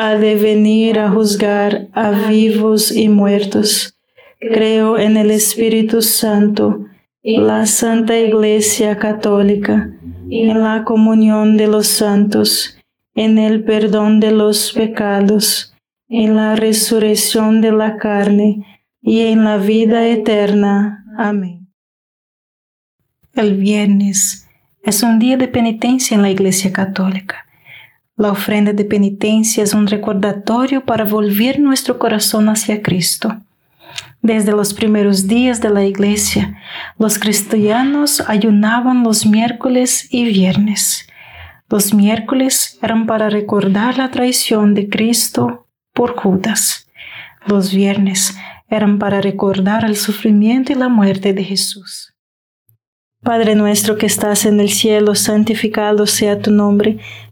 ha de venir a juzgar a vivos y muertos. Creo en el Espíritu Santo, la Santa Iglesia Católica, en la comunión de los santos, en el perdón de los pecados, en la resurrección de la carne y en la vida eterna. Amén. El viernes es un día de penitencia en la Iglesia Católica. La ofrenda de penitencia es un recordatorio para volver nuestro corazón hacia Cristo. Desde los primeros días de la iglesia, los cristianos ayunaban los miércoles y viernes. Los miércoles eran para recordar la traición de Cristo por Judas. Los viernes eran para recordar el sufrimiento y la muerte de Jesús. Padre nuestro que estás en el cielo, santificado sea tu nombre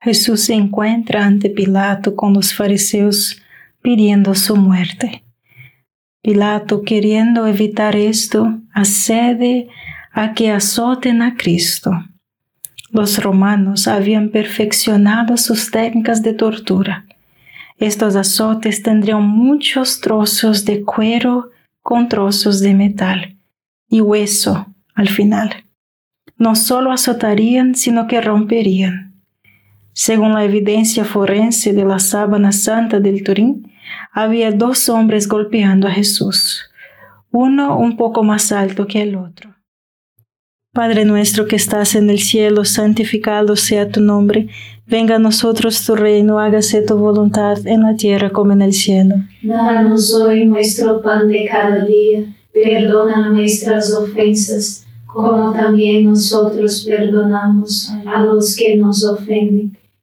Jesús se encuentra ante Pilato con los fariseos pidiendo su muerte. Pilato, queriendo evitar esto, accede a que azoten a Cristo. Los romanos habían perfeccionado sus técnicas de tortura. Estos azotes tendrían muchos trozos de cuero con trozos de metal y hueso al final. No solo azotarían, sino que romperían. Según la evidencia forense de la sábana santa del Turín, había dos hombres golpeando a Jesús, uno un poco más alto que el otro. Padre nuestro que estás en el cielo, santificado sea tu nombre, venga a nosotros tu reino, hágase tu voluntad en la tierra como en el cielo. Danos hoy nuestro pan de cada día, perdona nuestras ofensas, como también nosotros perdonamos a los que nos ofenden,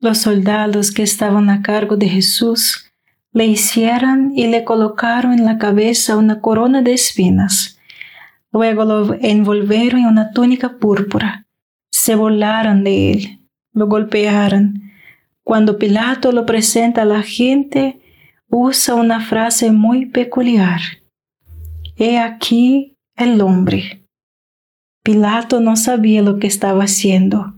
Los soldados que estaban a cargo de Jesús le hicieron y le colocaron en la cabeza una corona de espinas. Luego lo envolvieron en una túnica púrpura. Se volaron de él, lo golpearon. Cuando Pilato lo presenta a la gente, usa una frase muy peculiar. He aquí el hombre. Pilato no sabía lo que estaba haciendo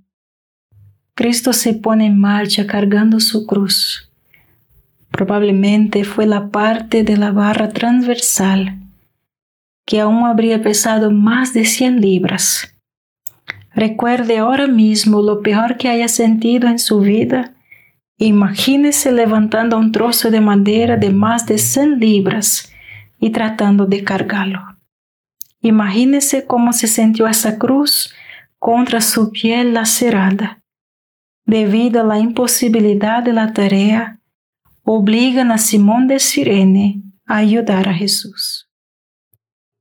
Cristo se pone en marcha cargando su cruz. Probablemente fue la parte de la barra transversal que aún habría pesado más de 100 libras. Recuerde ahora mismo lo peor que haya sentido en su vida. Imagínese levantando un trozo de madera de más de 100 libras y tratando de cargarlo. Imagínese cómo se sintió esa cruz contra su piel lacerada. La imposibilidad de la tarea, obligan a Simón de Sirene a ayudar a Jesús.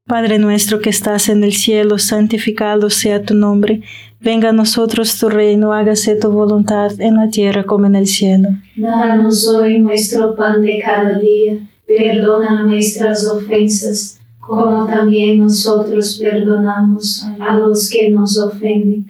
Padre nuestro que estás en el cielo, santificado sea tu nombre. Venga a nosotros tu reino, hágase tu voluntad en la tierra como en el cielo. Danos hoy nuestro pan de cada día. Perdona nuestras ofensas, como también nosotros perdonamos a los que nos ofenden.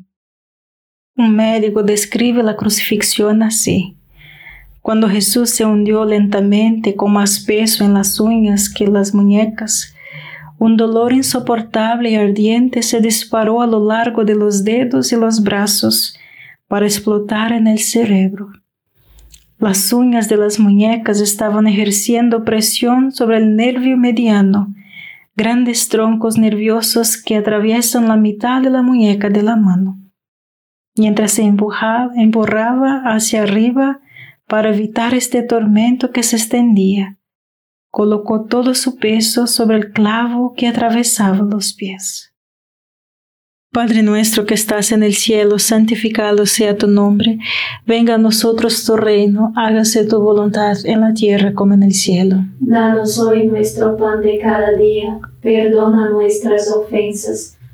Un médico describe la crucifixión así. Cuando Jesús se hundió lentamente con más peso en las uñas que las muñecas, un dolor insoportable y ardiente se disparó a lo largo de los dedos y los brazos para explotar en el cerebro. Las uñas de las muñecas estaban ejerciendo presión sobre el nervio mediano, grandes troncos nerviosos que atraviesan la mitad de la muñeca de la mano. Mientras se empujaba, emborraba hacia arriba para evitar este tormento que se extendía, colocó todo su peso sobre el clavo que atravesaba los pies. Padre nuestro que estás en el cielo, santificado sea tu nombre. Venga a nosotros tu reino, hágase tu voluntad en la tierra como en el cielo. Danos hoy nuestro pan de cada día, perdona nuestras ofensas,